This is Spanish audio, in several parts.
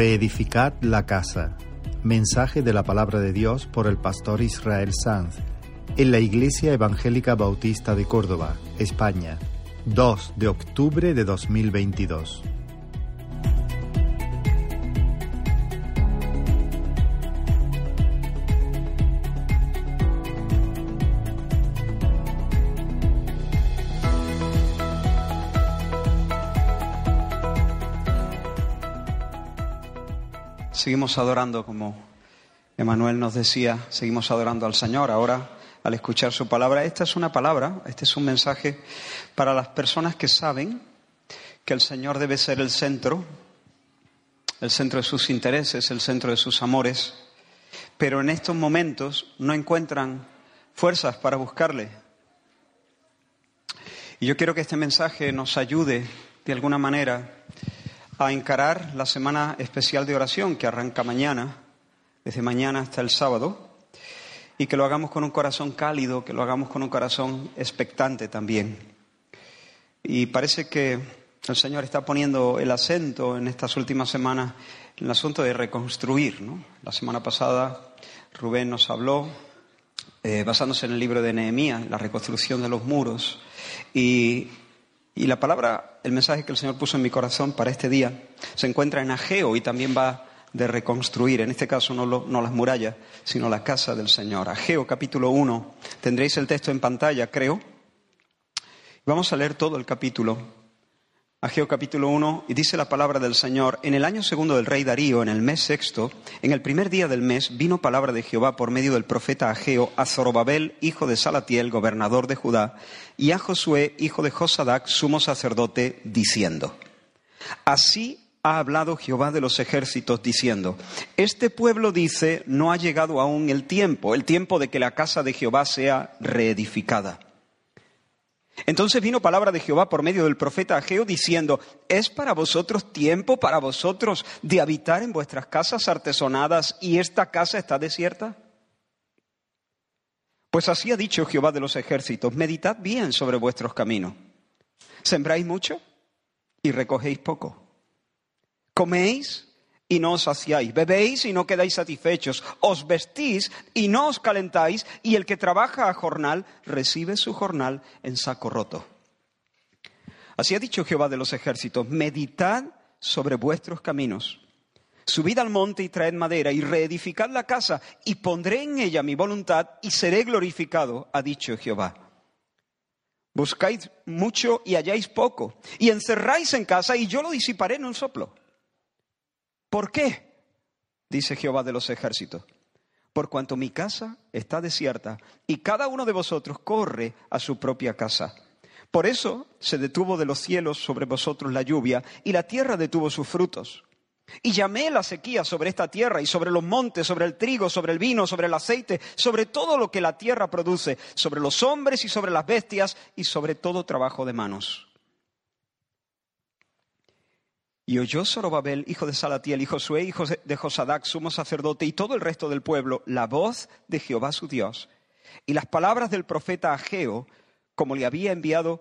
Reedificad la casa. Mensaje de la palabra de Dios por el pastor Israel Sanz en la Iglesia Evangélica Bautista de Córdoba, España, 2 de octubre de 2022. Seguimos adorando, como Emanuel nos decía, seguimos adorando al Señor. Ahora, al escuchar su palabra, esta es una palabra, este es un mensaje para las personas que saben que el Señor debe ser el centro, el centro de sus intereses, el centro de sus amores, pero en estos momentos no encuentran fuerzas para buscarle. Y yo quiero que este mensaje nos ayude de alguna manera a encarar la semana especial de oración que arranca mañana, desde mañana hasta el sábado, y que lo hagamos con un corazón cálido, que lo hagamos con un corazón expectante también. Y parece que el Señor está poniendo el acento en estas últimas semanas en el asunto de reconstruir. La semana pasada Rubén nos habló, eh, basándose en el libro de Nehemías, la reconstrucción de los muros, y y la palabra, el mensaje que el Señor puso en mi corazón para este día, se encuentra en Ageo y también va de reconstruir, en este caso no, no las murallas, sino la casa del Señor. Ageo capítulo 1, tendréis el texto en pantalla, creo. Vamos a leer todo el capítulo Ageo capítulo 1, y dice la palabra del Señor, en el año segundo del rey Darío, en el mes sexto, en el primer día del mes, vino palabra de Jehová por medio del profeta Ageo a Zorobabel, hijo de Salatiel, gobernador de Judá, y a Josué, hijo de Josadac, sumo sacerdote, diciendo, Así ha hablado Jehová de los ejércitos, diciendo, Este pueblo dice, no ha llegado aún el tiempo, el tiempo de que la casa de Jehová sea reedificada. Entonces vino palabra de Jehová por medio del profeta Ageo diciendo, ¿es para vosotros tiempo, para vosotros, de habitar en vuestras casas artesonadas y esta casa está desierta? Pues así ha dicho Jehová de los ejércitos, meditad bien sobre vuestros caminos. ¿Sembráis mucho y recogéis poco? ¿Coméis y no os saciáis, bebéis y no quedáis satisfechos, os vestís y no os calentáis, y el que trabaja a jornal recibe su jornal en saco roto. Así ha dicho Jehová de los ejércitos, meditad sobre vuestros caminos. Subid al monte y traed madera y reedificad la casa y pondré en ella mi voluntad y seré glorificado, ha dicho Jehová. Buscáis mucho y halláis poco y encerráis en casa y yo lo disiparé en un soplo. ¿Por qué? Dice Jehová de los ejércitos. Por cuanto mi casa está desierta y cada uno de vosotros corre a su propia casa. Por eso se detuvo de los cielos sobre vosotros la lluvia y la tierra detuvo sus frutos. Y llamé la sequía sobre esta tierra y sobre los montes, sobre el trigo, sobre el vino, sobre el aceite, sobre todo lo que la tierra produce, sobre los hombres y sobre las bestias y sobre todo trabajo de manos. Y oyó Zorobabel, hijo de Salatiel, y Josué, hijo de Josadac, sumo sacerdote, y todo el resto del pueblo, la voz de Jehová su Dios, y las palabras del profeta Ageo, como le había enviado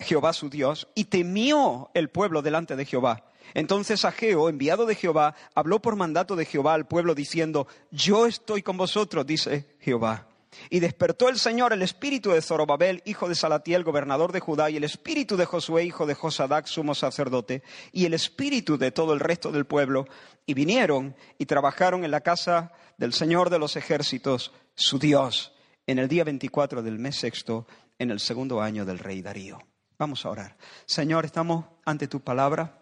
Jehová su Dios, y temió el pueblo delante de Jehová. Entonces Ageo, enviado de Jehová, habló por mandato de Jehová al pueblo, diciendo, Yo estoy con vosotros, dice Jehová. Y despertó el Señor el espíritu de Zorobabel, hijo de Salatiel, gobernador de Judá, y el espíritu de Josué, hijo de Josadac, sumo sacerdote, y el espíritu de todo el resto del pueblo, y vinieron y trabajaron en la casa del Señor de los ejércitos, su Dios, en el día 24 del mes sexto, en el segundo año del rey Darío. Vamos a orar. Señor, estamos ante tu palabra.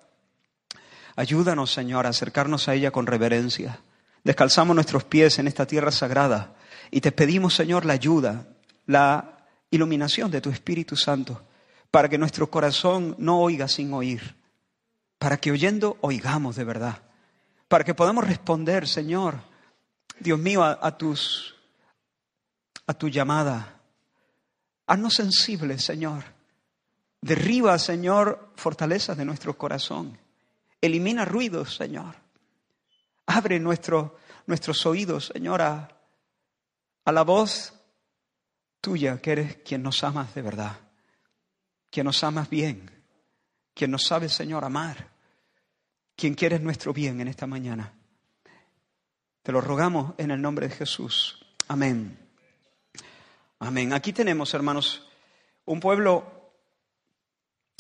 Ayúdanos, Señor, a acercarnos a ella con reverencia. Descalzamos nuestros pies en esta tierra sagrada y te pedimos, Señor, la ayuda, la iluminación de tu Espíritu Santo, para que nuestro corazón no oiga sin oír, para que oyendo oigamos de verdad, para que podamos responder, Señor, Dios mío, a, tus a tu llamada. Haznos sensibles, Señor. Derriba, Señor, fortalezas de nuestro corazón. Elimina ruidos, Señor. Abre nuestro, nuestros oídos, Señor, a, a la voz tuya, que eres quien nos amas de verdad, quien nos amas bien, quien nos sabe, Señor, amar, quien quieres nuestro bien en esta mañana. Te lo rogamos en el nombre de Jesús. Amén. Amén. Aquí tenemos, hermanos, un pueblo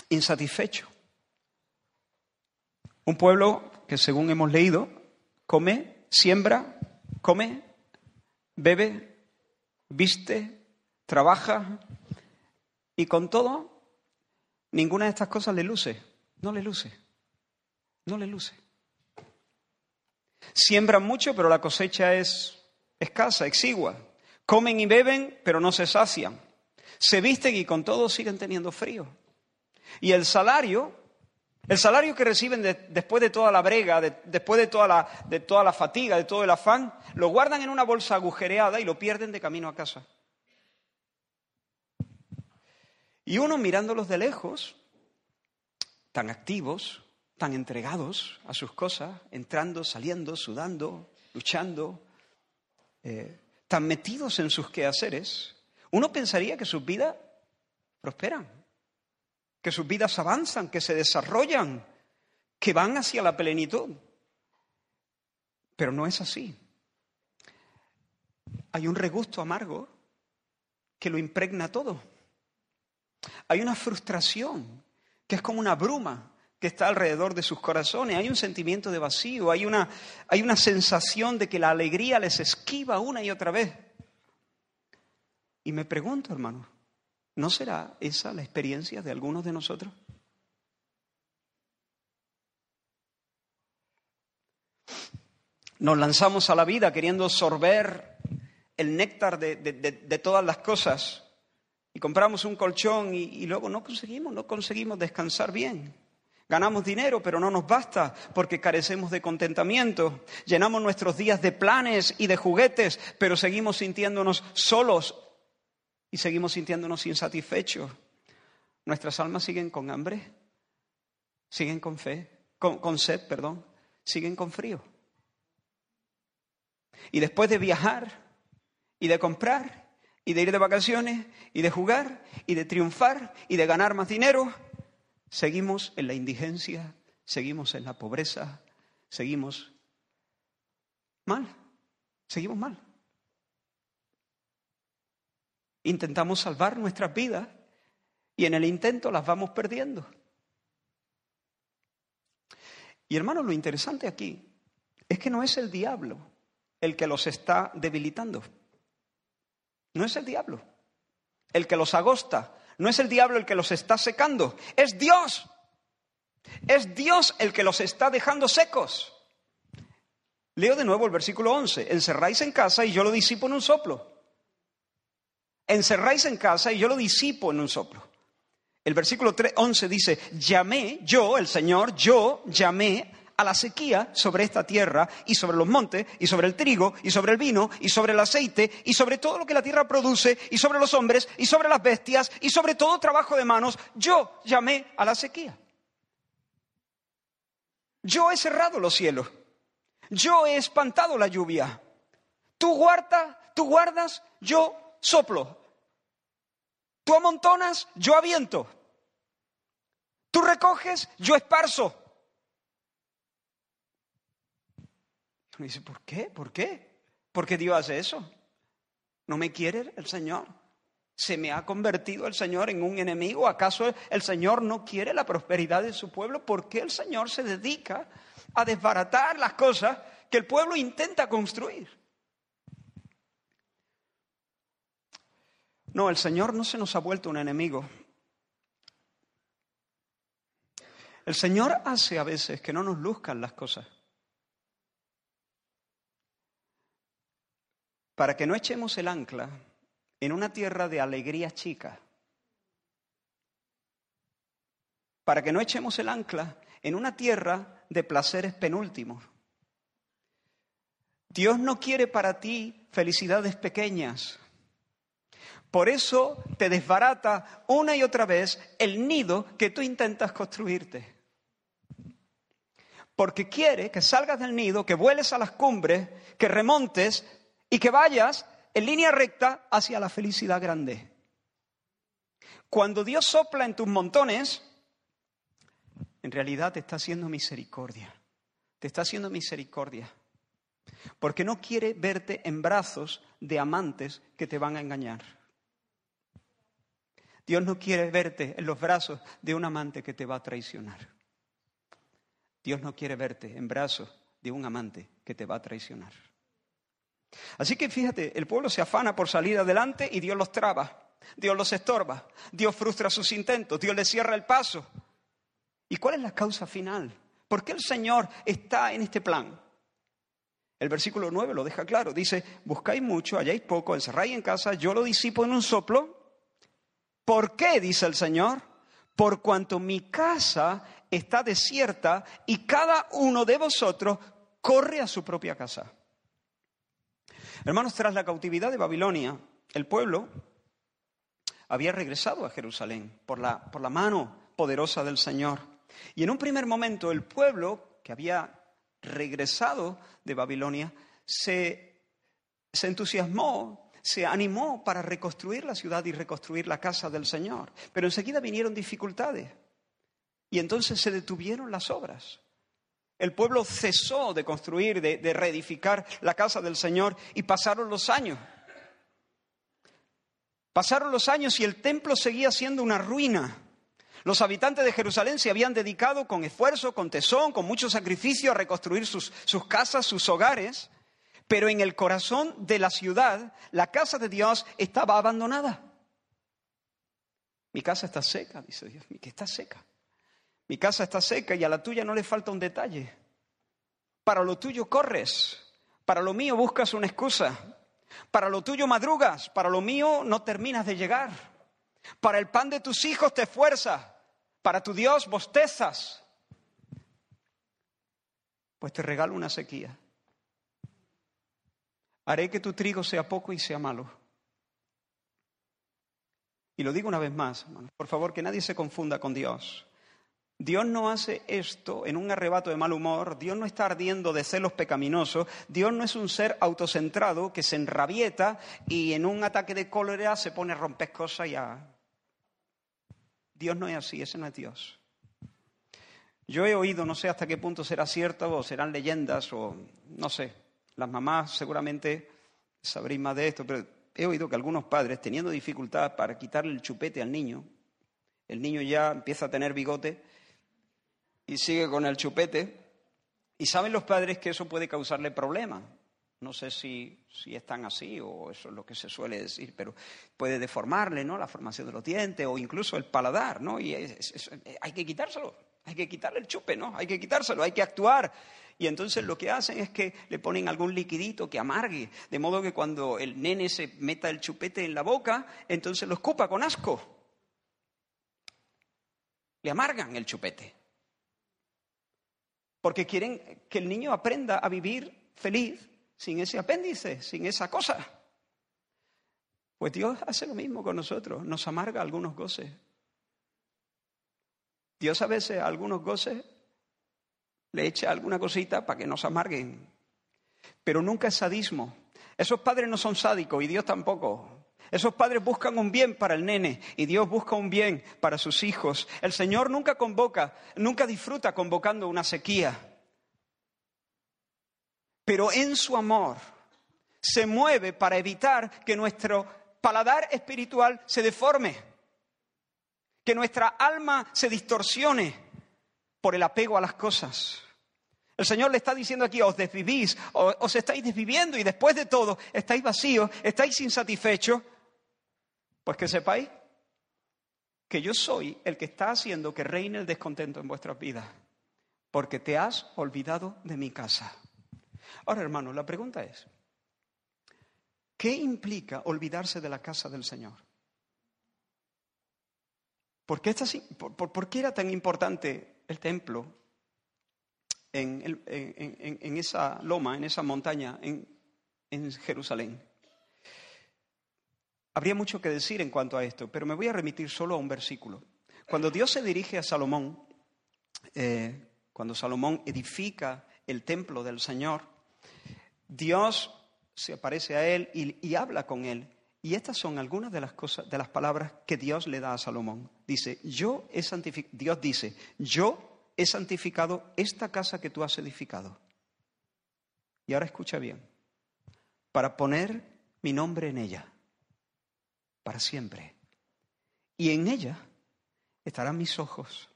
insatisfecho. Un pueblo que, según hemos leído, come, siembra, come, bebe, viste, trabaja y con todo, ninguna de estas cosas le luce. No le luce. No le luce. Siembran mucho, pero la cosecha es escasa, exigua. Comen y beben, pero no se sacian. Se visten y con todo siguen teniendo frío. Y el salario, el salario que reciben después de toda la brega, después de toda la, de toda la fatiga, de todo el afán, lo guardan en una bolsa agujereada y lo pierden de camino a casa. Y uno mirándolos de lejos, tan activos, tan entregados a sus cosas, entrando, saliendo, sudando, luchando, eh, tan metidos en sus quehaceres, uno pensaría que sus vidas prosperan, que sus vidas avanzan, que se desarrollan, que van hacia la plenitud. Pero no es así. Hay un regusto amargo que lo impregna todo. Hay una frustración que es como una bruma que está alrededor de sus corazones. Hay un sentimiento de vacío, hay una, hay una sensación de que la alegría les esquiva una y otra vez. Y me pregunto, hermano, ¿no será esa la experiencia de algunos de nosotros? Nos lanzamos a la vida queriendo sorber el néctar de, todas las cosas y compramos un colchón y luego no conseguimos, no conseguimos descansar bien. Ganamos dinero, pero no nos basta porque carecemos de contentamiento. Llenamos nuestros días de planes y de juguetes, pero seguimos sintiéndonos solos y seguimos sintiéndonos insatisfechos. Nuestras almas siguen con hambre, siguen con fe, con, sed, perdón, siguen con frío. Y después de viajar y de comprar y de ir de vacaciones y de jugar y de triunfar y de ganar más dinero, Seguimos en la indigencia, seguimos en la pobreza, seguimos mal, seguimos mal. Intentamos salvar nuestras vidas y en el intento las vamos perdiendo. Y hermanos, lo interesante aquí es que no es el diablo el que los está debilitando. No es el diablo el que los agosta, no es el diablo el que los está secando, es Dios. Es Dios el que los está dejando secos. Leo de nuevo el versículo 11. Encerráis en casa y yo lo disipo en un soplo. Encerráis en casa y yo lo disipo en un soplo. El versículo 11 dice, llamé, yo, el Señor, yo llamé a la sequía sobre esta tierra y sobre los montes y sobre el trigo y sobre el vino y sobre el aceite y sobre todo lo que la tierra produce y sobre los hombres y sobre las bestias y sobre todo trabajo de manos, yo llamé a la sequía. Yo he cerrado los cielos. Yo he espantado la lluvia. Tú guardas, tú guardas, yo soplo. Tú amontonas, yo aviento. Tú recoges, yo esparzo. Me dice, ¿por qué? ¿Por qué? ¿Por qué Dios hace eso? ¿No me quiere el Señor? ¿Se me ha convertido el Señor en un enemigo? ¿Acaso el Señor no quiere la prosperidad de su pueblo? ¿Por qué el Señor se dedica a desbaratar las cosas que el pueblo intenta construir? No, el Señor no se nos ha vuelto un enemigo. El Señor hace a veces que no nos luzcan las cosas. para que no echemos el ancla en una tierra de alegría chica, para que no echemos el ancla en una tierra de placeres penúltimos. Dios no quiere para ti felicidades pequeñas. Por eso te desbarata una y otra vez el nido que tú intentas construirte. Porque quiere que salgas del nido, que vueles a las cumbres, que remontes, y que vayas en línea recta hacia la felicidad grande. Cuando Dios sopla en tus montones, en realidad te está haciendo misericordia. te está haciendo misericordia, porque no quiere verte en brazos de amantes que te van a engañar. Dios no quiere verte en los brazos de un amante que te va a traicionar. Dios no quiere verte en brazos de un amante que te va a traicionar. Así que fíjate, el pueblo se afana por salir adelante y Dios los traba, Dios los estorba, Dios frustra sus intentos, Dios les cierra el paso. ¿Y cuál es la causa final? ¿Por qué el Señor está en este plan? El versículo 9 lo deja claro. Dice, buscáis mucho, halláis poco, encerráis en casa, yo lo disipo en un soplo. ¿Por qué? dice el Señor. Por cuanto mi casa está desierta y cada uno de vosotros corre a su propia casa. Hermanos, tras la cautividad de Babilonia, el pueblo había regresado a Jerusalén por la, por la mano poderosa del Señor. Y en un primer momento el pueblo que había regresado de Babilonia se, se entusiasmó, se animó para reconstruir la ciudad y reconstruir la casa del Señor. Pero enseguida vinieron dificultades y entonces se detuvieron las obras. El pueblo cesó de construir, de, reedificar la casa del Señor y pasaron los años. Pasaron los años y el templo seguía siendo una ruina. Los habitantes de Jerusalén se habían dedicado con esfuerzo, con tesón, con mucho sacrificio a reconstruir sus, sus, casas, sus hogares, pero en el corazón de la ciudad la casa de Dios estaba abandonada. Mi casa está seca, dice Dios, que está seca. Mi casa está seca y a la tuya no le falta un detalle. Para lo tuyo corres, para lo mío buscas una excusa, para lo tuyo madrugas, para lo mío no terminas de llegar. Para el pan de tus hijos te esfuerzas, para tu Dios bostezas. Pues te regalo una sequía. Haré que tu trigo sea poco y sea malo. Y lo digo una vez más, por favor, que nadie se confunda con Dios. Dios no hace esto en un arrebato de mal humor, Dios no está ardiendo de celos pecaminosos, Dios no es un ser autocentrado que se enrabieta y en un ataque de cólera se pone a romper cosas y a... Dios no es así, ese no es Dios. Yo he oído, no sé hasta qué punto será cierto o serán leyendas o no sé, las mamás seguramente sabréis más de esto, pero he oído que algunos padres, teniendo dificultad para quitarle el chupete al niño, el niño ya empieza a tener bigote, y sigue con el chupete. Y saben los padres que eso puede causarle problemas. No sé si, si es así o eso es lo que se suele decir, pero puede deformarle ¿no? la formación de los dientes o incluso el paladar, ¿no? Y hay que quitárselo, hay que quitarle el chupe, ¿no? Hay que quitárselo, hay que actuar. Y entonces lo que hacen es que le ponen algún liquidito que amargue, de modo que cuando el nene se meta el chupete en la boca, entonces lo escupa con asco. Le amargan el chupete porque quieren que el niño aprenda a vivir feliz sin ese apéndice, sin esa cosa. Pues Dios hace lo mismo con nosotros, nos amarga algunos goces. Dios a veces algunos goces le echa alguna cosita para que nos amarguen, pero nunca es sadismo. Esos padres no son sádicos y Dios tampoco. Esos padres buscan un bien para el nene y Dios busca un bien para sus hijos. El Señor nunca convoca, nunca disfruta convocando una sequía. Pero en su amor se mueve para evitar que nuestro paladar espiritual se deforme, que nuestra alma se distorsione por el apego a las cosas. El Señor le está diciendo aquí, os desvivís, os estáis desviviendo y después de todo estáis vacíos, estáis insatisfechos. Pues que sepáis que yo soy el que está haciendo que reine el descontento en vuestras vidas, porque te has olvidado de mi casa. Ahora, hermanos, la pregunta es, ¿qué implica olvidarse de la casa del Señor? ¿Por qué, era tan importante el templo en, esa loma, en esa montaña, en Jerusalén? Habría mucho que decir en cuanto a esto, pero me voy a remitir solo a un versículo. Cuando Dios se dirige a Salomón, eh, cuando Salomón edifica el templo del Señor, Dios se aparece a él y, habla con él. Y estas son algunas de las cosas, de las palabras que Dios le da a Salomón. Dice, yo he Dios dice, yo he santificado esta casa que tú has edificado. Y ahora escucha bien, para poner mi nombre en ella, para siempre. Y en ella estarán mis ojos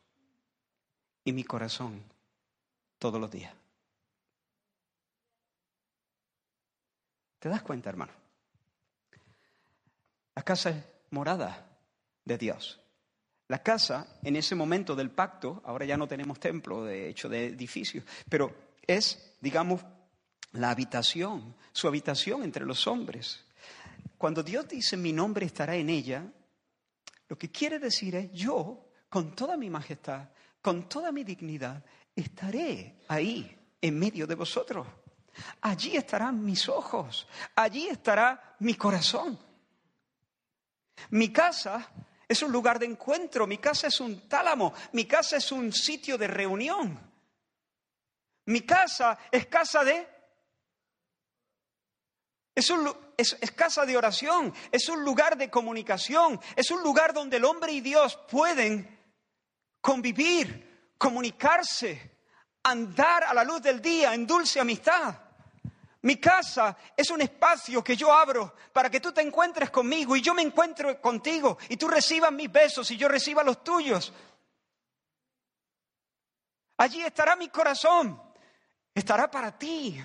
y mi corazón todos los días. ¿Te das cuenta, hermano? La casa es morada de Dios. La casa, en ese momento del pacto, ahora ya no tenemos templo, de hecho, de edificios, pero es, digamos, la habitación, su habitación entre los hombres. Cuando Dios dice mi nombre estará en ella, lo que quiere decir es yo, con toda mi majestad, con toda mi dignidad, estaré ahí, en medio de vosotros. Allí estarán mis ojos, allí estará mi corazón. Mi casa es un lugar de encuentro, mi casa es un tálamo, mi casa es un sitio de reunión. Mi casa es casa de... Es, es, casa de oración, es un lugar de comunicación, es un lugar donde el hombre y Dios pueden convivir, comunicarse, andar a la luz del día en dulce amistad. Mi casa es un espacio que yo abro para que tú te encuentres conmigo y yo me encuentro contigo y tú recibas mis besos y yo reciba los tuyos. Allí estará mi corazón, estará para ti.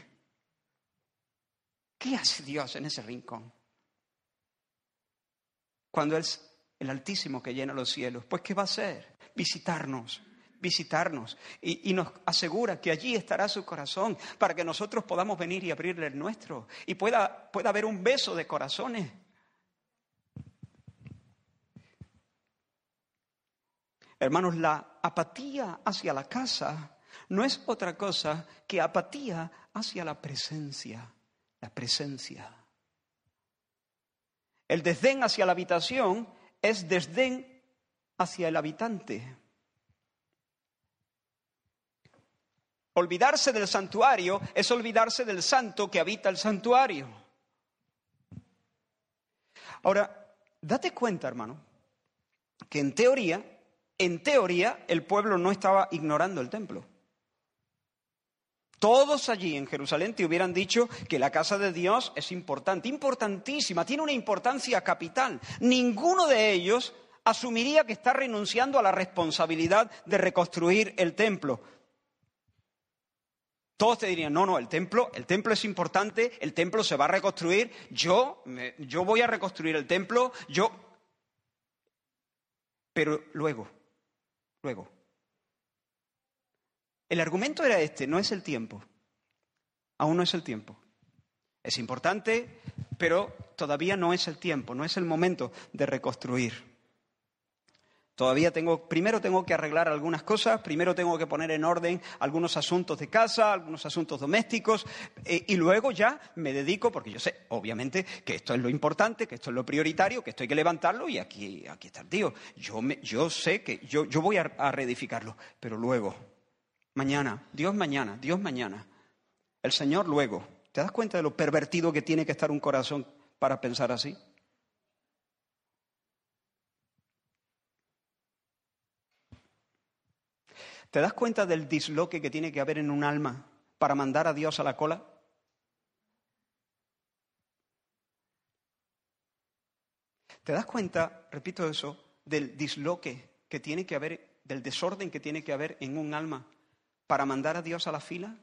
¿Qué hace Dios en ese rincón? Cuando es el Altísimo que llena los cielos, pues ¿qué va a hacer? Visitarnos, visitarnos y, nos asegura que allí estará su corazón para que nosotros podamos venir y abrirle el nuestro y pueda, pueda haber un beso de corazones. Hermanos, la apatía hacia la casa no es otra cosa que apatía hacia la presencia, la presencia. El desdén hacia la habitación es desdén hacia el habitante. Olvidarse del santuario es olvidarse del santo que habita el santuario. Ahora, date cuenta, hermano, que en teoría, en teoría, el pueblo no estaba ignorando el templo. Todos allí en Jerusalén te hubieran dicho que la casa de Dios es importante, importantísima, tiene una importancia capital. Ninguno de ellos asumiría que está renunciando a la responsabilidad de reconstruir el templo. Todos te dirían, no, no, el templo, el templo es importante, el templo se va a reconstruir, yo, yo voy a reconstruir el templo, yo... Pero luego, luego. El argumento era este, no es el tiempo, aún no es el tiempo. Es importante, pero todavía no es el tiempo, no es el momento de reconstruir. Todavía tengo, primero tengo que arreglar algunas cosas, primero tengo que poner en orden algunos asuntos de casa, algunos asuntos domésticos, eh, y luego ya me dedico, porque yo sé, obviamente, que esto es lo importante, que esto es lo prioritario, que esto hay que levantarlo, y aquí, aquí está el tío. Yo, me, yo sé que yo, yo voy a, a reedificarlo, pero luego, mañana, Dios mañana, Dios mañana, el Señor luego. ¿Te das cuenta de lo pervertido que tiene que estar un corazón para pensar así? ¿Te das cuenta del disloque que tiene que haber en un alma para mandar a Dios a la cola? ¿Te das cuenta, repito eso, del disloque que tiene que haber, del desorden que tiene que haber en un alma para mandar a Dios a la fila?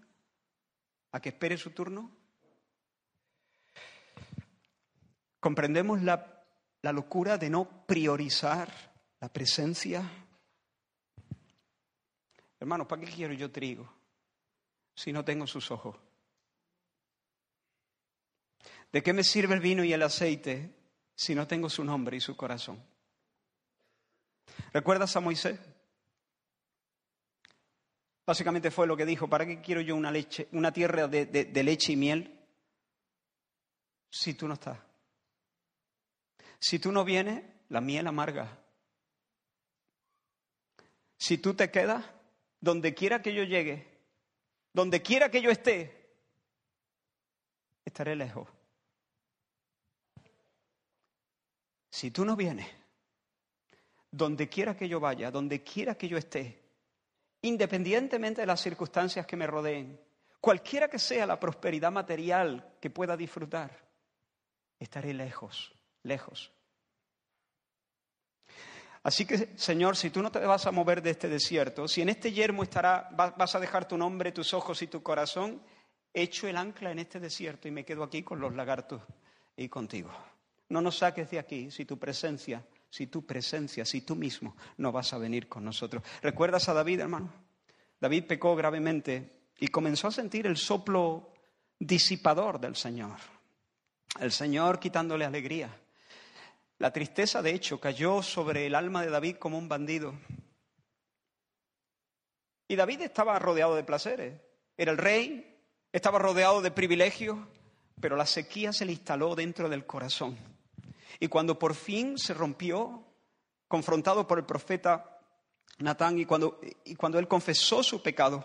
¿A que espere su turno? ¿Comprendemos la, la locura de no priorizar la presencia Hermanos, ¿para qué quiero yo trigo si no tengo sus ojos? ¿De qué me sirve el vino y el aceite si no tengo su nombre y su corazón? ¿Recuerdas a Moisés? Básicamente fue lo que dijo, ¿para qué quiero yo una tierra de, de leche y miel si tú no estás? Si tú no vienes, la miel amarga. Si tú te quedas, donde quiera que yo llegue, donde quiera que yo esté, estaré lejos. Si tú no vienes, donde quiera que yo vaya, donde quiera que yo esté, independientemente de las circunstancias que me rodeen, cualquiera que sea la prosperidad material que pueda disfrutar, estaré lejos, lejos. Así que, Señor, si tú no te vas a mover de este desierto, si en este yermo estará, vas a dejar tu nombre, tus ojos y tu corazón, echo el ancla en este desierto y me quedo aquí con los lagartos y contigo. No nos saques de aquí si tu presencia, si tu presencia, si tú mismo no vas a venir con nosotros. ¿Recuerdas a David, hermano? David pecó gravemente y comenzó a sentir el soplo disipador del Señor. El Señor quitándole alegría. La tristeza, de hecho, cayó sobre el alma de David como un bandido. Y David estaba rodeado de placeres. Era el rey, estaba rodeado de privilegios, pero la sequía se le instaló dentro del corazón. Y cuando por fin se rompió, confrontado por el profeta Natán, y cuando, y cuando él confesó su pecado,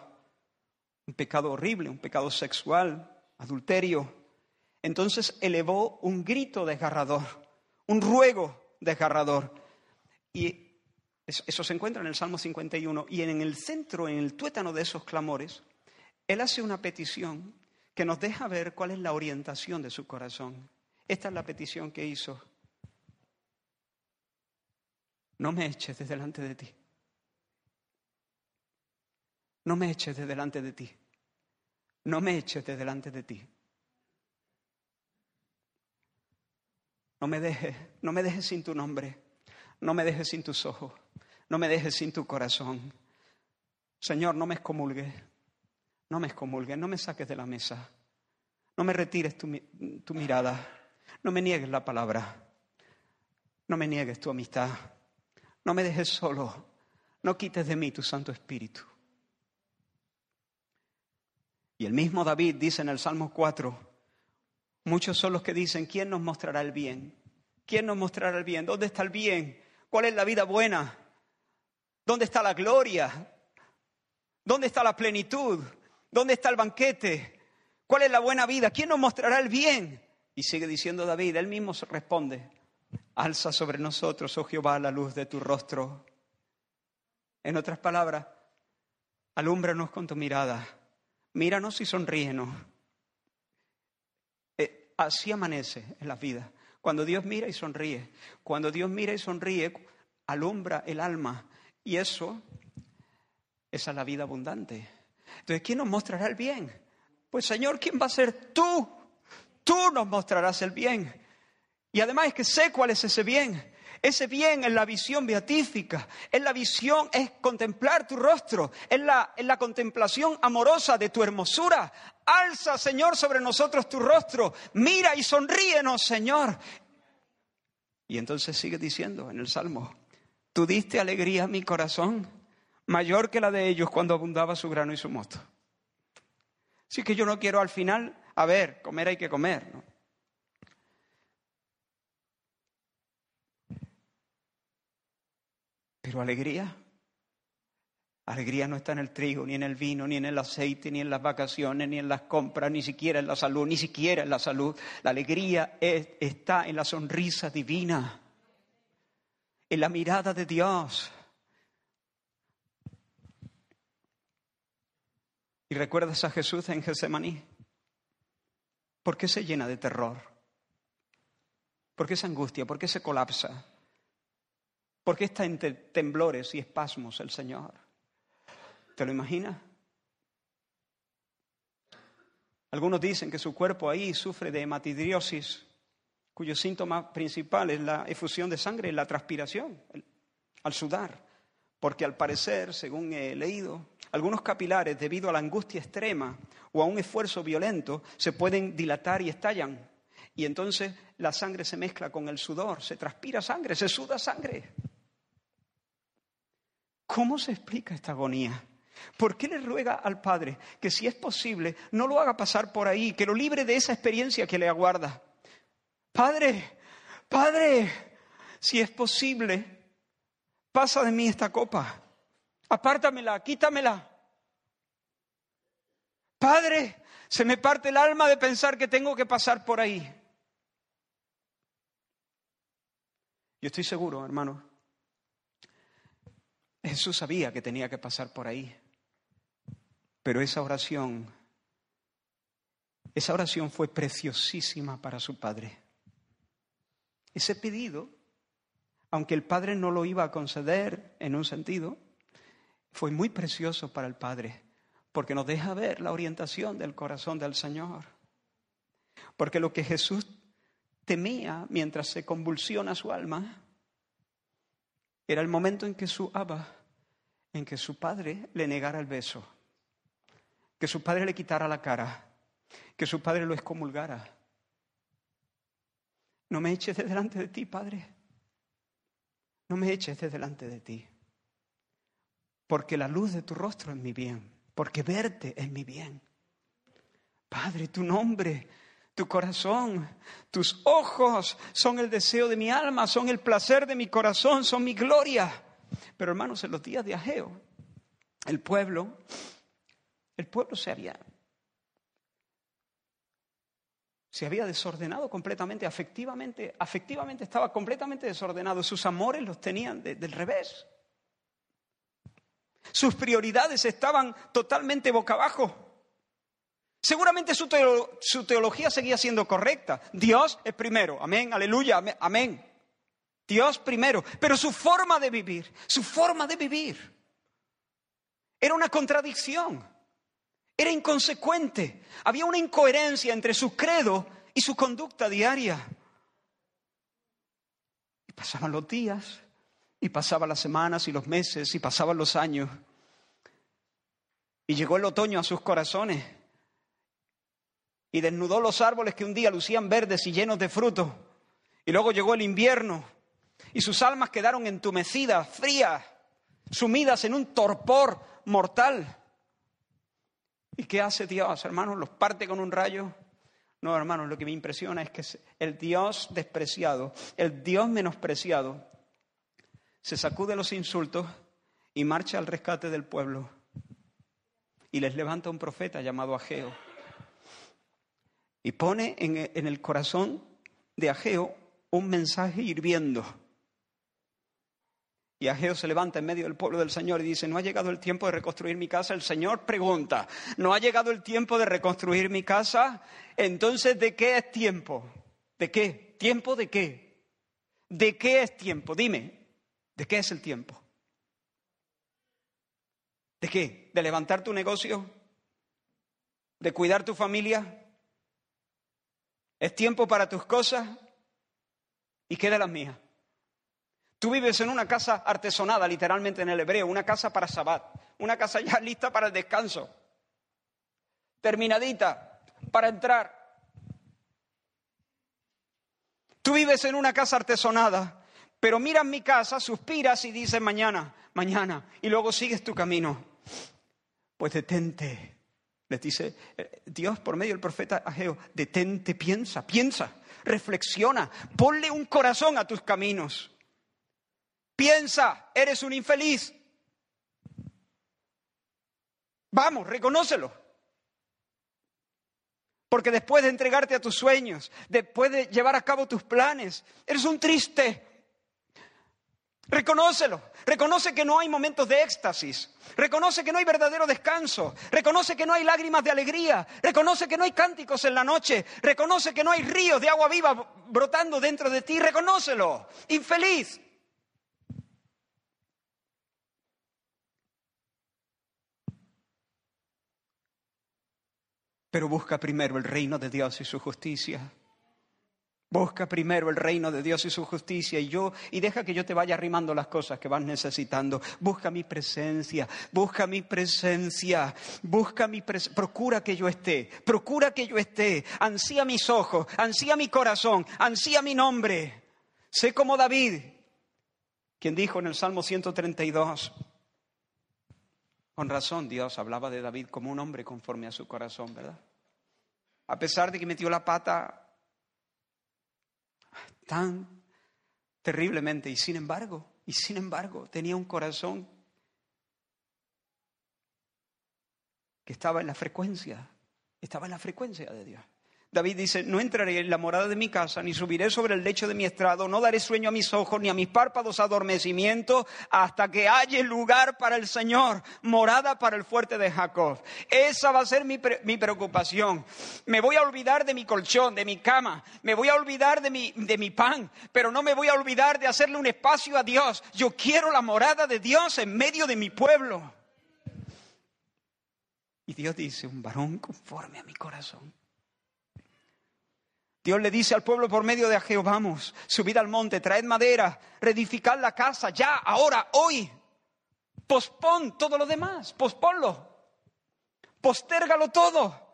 un pecado horrible, un pecado sexual, adulterio, entonces elevó un grito desgarrador, un ruego desgarrador. Y eso se encuentra en el Salmo 51. Y en el centro, en el tuétano de esos clamores, él hace una petición que nos deja ver cuál es la orientación de su corazón. Esta es la petición que hizo. No me eches de delante de ti. No me eches de delante de ti. No me eches de delante de ti. No me dejes, no me dejes sin tu nombre. No me dejes sin tus ojos. No me dejes sin tu corazón. Señor, no me excomulgues. No me excomulgues, no me saques de la mesa. No me retires tu, tu mirada. No me niegues la palabra. No me niegues tu amistad. No me dejes solo. No quites de mí tu Santo Espíritu. Y el mismo David dice en el Salmo 4, muchos son los que dicen, ¿quién nos mostrará el bien? ¿Quién nos mostrará el bien? ¿Dónde está el bien? ¿Cuál es la vida buena? ¿Dónde está la gloria? ¿Dónde está la plenitud? ¿Dónde está el banquete? ¿Cuál es la buena vida? ¿Quién nos mostrará el bien? Y sigue diciendo David, él mismo responde, alza sobre nosotros, oh Jehová, la luz de tu rostro. En otras palabras, alúmbranos con tu mirada, míranos y sonríenos. Así amanece en la vida. Cuando Dios mira y sonríe, cuando Dios mira y sonríe, alumbra el alma. Y eso, esa es la vida abundante. Entonces, ¿quién nos mostrará el bien? Pues Señor, ¿quién va a ser tú? Tú nos mostrarás el bien. Y además es que sé cuál es ese bien. Ese bien es la visión beatífica, es la visión, es contemplar tu rostro, es la, es la contemplación amorosa de tu hermosura. Alza, Señor, sobre nosotros tu rostro, mira y sonríenos, Señor. Y entonces sigue diciendo en el Salmo, tú diste alegría a mi corazón mayor que la de ellos cuando abundaba su grano y su mosto. Así que yo no quiero al final, a ver, comer hay que comer. ¿no? Pero alegría, alegría no está en el trigo, ni en el vino, ni en el aceite, ni en las vacaciones, ni en las compras, ni siquiera en la salud, ni siquiera en la salud. La alegría está en la sonrisa divina, en la mirada de Dios. ¿Y recuerdas a Jesús en Getsemaní? ¿Por qué se llena de terror? ¿Por qué se angustia? ¿Por qué se colapsa? ¿Por qué está entre temblores y espasmos el Señor? ¿Te lo imaginas? Algunos dicen que su cuerpo ahí sufre de hematidriosis, cuyo síntoma principal es la efusión de sangre y la transpiración al sudar, porque al parecer, según he leído, algunos capilares, debido a la angustia extrema o a un esfuerzo violento, se pueden dilatar y estallan. Y entonces la sangre se mezcla con el sudor, se transpira sangre, se suda sangre. ¿Cómo se explica esta agonía? ¿Por qué le ruega al Padre que si es posible no lo haga pasar por ahí, que lo libre de esa experiencia que le aguarda? Padre, Padre, si es posible, pasa de mí esta copa apártamela, quítamela. Padre, se me parte el alma de pensar que tengo que pasar por ahí. Yo estoy seguro, hermano, Jesús sabía que tenía que pasar por ahí. Pero esa oración, esa oración fue preciosísima para su padre. Ese pedido, aunque el padre no lo iba a conceder en un sentido, fue muy precioso para el padre, porque nos deja ver la orientación del corazón del Señor. Porque lo que Jesús temía mientras se convulsiona su alma era el momento en que su Abba, en que su padre le negara el beso, que su padre le quitara la cara, que su padre lo excomulgara. No me eches de delante de ti, Padre. No me eches de delante de ti. Porque la luz de tu rostro es mi bien, porque verte es mi bien. Padre, tu nombre tu corazón, tus ojos son el deseo de mi alma, son el placer de mi corazón, son mi gloria. Pero hermanos, en los días de Ageo, el pueblo, el pueblo se había, se había desordenado completamente, afectivamente, afectivamente estaba completamente desordenado. Sus amores los tenían del revés. Sus prioridades estaban totalmente boca abajo. Seguramente su, teología seguía siendo correcta. Dios es primero. Amén, aleluya, amén. Dios primero. Pero su forma de vivir, su forma de vivir, era una contradicción. Era inconsecuente. Había una incoherencia entre su credo y su conducta diaria. Y pasaban los días, y pasaban las semanas y los meses, y pasaban los años. Y llegó el otoño a sus corazones y desnudó los árboles que un día lucían verdes y llenos de fruto. Y luego llegó el invierno y sus almas quedaron entumecidas, frías, sumidas en un torpor mortal. ¿Y qué hace Dios, hermanos? ¿Los parte con un rayo? No, hermanos, lo que me impresiona es que el Dios despreciado, el Dios menospreciado, se sacude los insultos y marcha al rescate del pueblo. Y les levanta un profeta llamado Ageo y pone en, el corazón de Ageo un mensaje hirviendo. Y Ageo se levanta en medio del pueblo del Señor y dice, no ha llegado el tiempo de reconstruir mi casa. El Señor pregunta, ¿no ha llegado el tiempo de reconstruir mi casa? Entonces, ¿de qué es tiempo? ¿De qué? ¿Tiempo de qué? ¿De qué es tiempo? Dime, ¿de qué es el tiempo? ¿De qué? ¿De levantar tu negocio? ¿De cuidar tu familia? Es tiempo para tus cosas y queda las mías. Tú vives en una casa artesonada, literalmente en el hebreo, una casa para sabbat, una casa ya lista para el descanso, terminadita para entrar. Tú vives en una casa artesonada, pero miras mi casa, suspiras y dices mañana, mañana, y luego sigues tu camino. Pues detente les dice eh, Dios por medio del profeta Ageo, detente, piensa, piensa, reflexiona, ponle un corazón a tus caminos. Piensa, eres un infeliz. Vamos, reconócelo. Porque después de entregarte a tus sueños, después de llevar a cabo tus planes, eres un triste, Reconócelo. Reconoce que no hay momentos de éxtasis. Reconoce que no hay verdadero descanso. Reconoce que no hay lágrimas de alegría. Reconoce que no hay cánticos en la noche. Reconoce que no hay ríos de agua viva brotando dentro de ti. Reconócelo. Infeliz. Pero busca primero el reino de Dios y su justicia Busca primero el reino de Dios y su justicia y yo y deja que yo te vaya arrimando las cosas que vas necesitando. Busca mi presencia, busca mi presencia, busca mi presencia, procura que yo esté, procura que yo esté. Ansía mis ojos, ansía mi corazón, ansía mi nombre. Sé como David, quien dijo en el Salmo 132, con razón Dios hablaba de David como un hombre conforme a su corazón, ¿verdad? A pesar de que metió la pata tan terriblemente y sin embargo, y sin embargo tenía un corazón que estaba en la frecuencia, estaba en la frecuencia de Dios. David dice, no entraré en la morada de mi casa, ni subiré sobre el lecho de mi estrado, no daré sueño a mis ojos, ni a mis párpados adormecimiento, hasta que haya lugar para el Señor, morada para el fuerte de Jacob. Esa va a ser mi, mi preocupación. Me voy a olvidar de mi colchón, de mi cama, me voy a olvidar de mi, de mi pan, pero no me voy a olvidar de hacerle un espacio a Dios. Yo quiero la morada de Dios en medio de mi pueblo. Y Dios dice, un varón conforme a mi corazón. Dios le dice al pueblo por medio de Ageo, vamos, subid al monte, traed madera, reedificad la casa, ya, ahora, hoy. Pospon todo lo demás, posponlo. Postérgalo todo.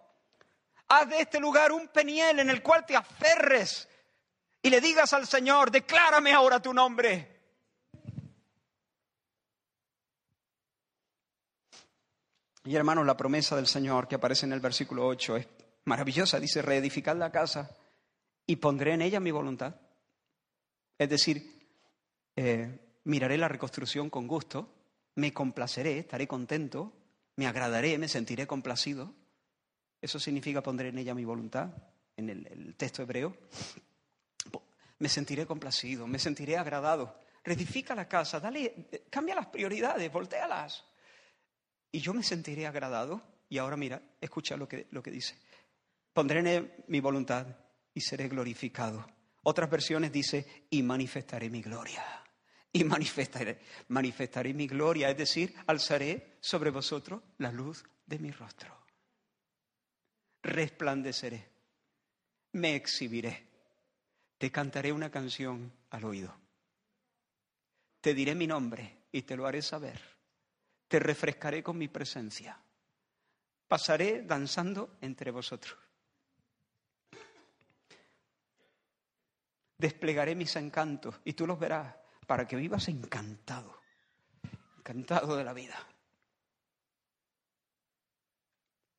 Haz de este lugar un peniel en el cual te aferres y le digas al Señor, declárame ahora tu nombre. Y hermanos, la promesa del Señor que aparece en el versículo 8 es maravillosa. Dice, reedificad la casa y pondré en ella mi voluntad. Es decir, eh, miraré la reconstrucción con gusto, me complaceré, estaré contento, me agradaré, me sentiré complacido. Eso significa pondré en ella mi voluntad, en el, texto hebreo. Me sentiré complacido, me sentiré agradado. Reedifica la casa, dale, cambia las prioridades, voltealas. Y yo me sentiré agradado. Y ahora mira, escucha lo que, lo que dice. Pondré en mi voluntad y seré glorificado. Otras versiones dice, y manifestaré mi gloria. Y manifestaré, manifestaré mi gloria, es decir, alzaré sobre vosotros la luz de mi rostro. Resplandeceré, me exhibiré, te cantaré una canción al oído. Te diré mi nombre y te lo haré saber. Te refrescaré con mi presencia. Pasaré danzando entre vosotros. Desplegaré mis encantos y tú los verás para que vivas encantado, encantado de la vida.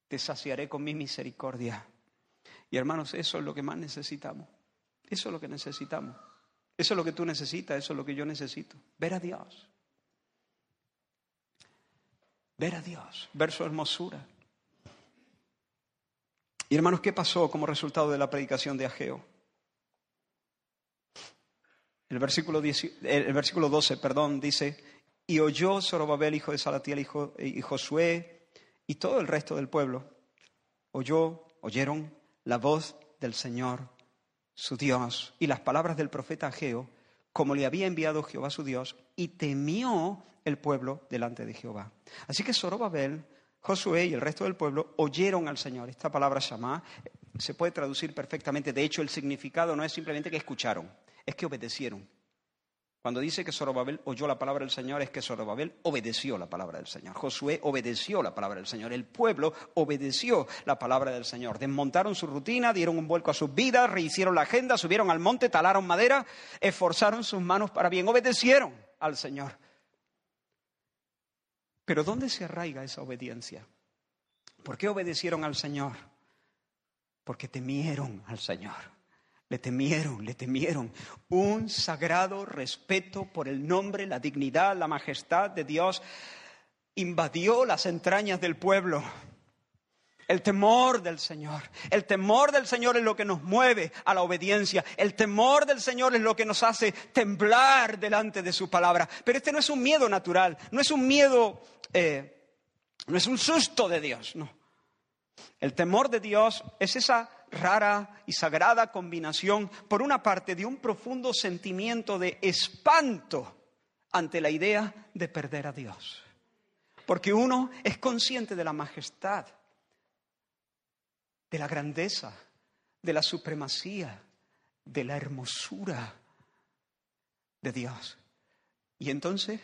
Te saciaré con mi misericordia. Y hermanos, eso es lo que más necesitamos. Eso es lo que necesitamos. Eso es lo que tú necesitas, eso es lo que yo necesito. Ver a Dios. Ver a Dios, ver su hermosura. Y hermanos, ¿qué pasó como resultado de la predicación de Ageo? El versículo, el versículo 12, perdón, dice, y oyó Zorobabel, hijo de Salatiel, hijo, y Josué, y todo el resto del pueblo, oyó, oyeron la voz del Señor, su Dios, y las palabras del profeta Ageo, como le había enviado Jehová su Dios, y temió el pueblo delante de Jehová. Así que Zorobabel, Josué y el resto del pueblo oyeron al Señor. Esta palabra Shamá se puede traducir perfectamente. De hecho, el significado no es simplemente que escucharon, es que obedecieron. Cuando dice que Zorobabel oyó la palabra del Señor, es que Zorobabel obedeció la palabra del Señor. Josué obedeció la palabra del Señor. El pueblo obedeció la palabra del Señor. Desmontaron su rutina, dieron un vuelco a sus vidas, rehicieron la agenda, subieron al monte, talaron madera, esforzaron sus manos para bien, obedecieron al Señor. Pero ¿dónde se arraiga esa obediencia? ¿Por qué obedecieron al Señor? Porque temieron al Señor. Le temieron, le temieron. Un sagrado respeto por el nombre, la dignidad, la majestad de Dios invadió las entrañas del pueblo. El temor del Señor. El temor del Señor es lo que nos mueve a la obediencia. El temor del Señor es lo que nos hace temblar delante de su palabra. Pero este no es un miedo natural, no es un miedo, eh, no es un susto de Dios, no. El temor de Dios es esa rara y sagrada combinación, por una parte, de un profundo sentimiento de espanto ante la idea de perder a Dios. Porque uno es consciente de la majestad, de la grandeza, de la supremacía, de la hermosura de Dios. Y entonces,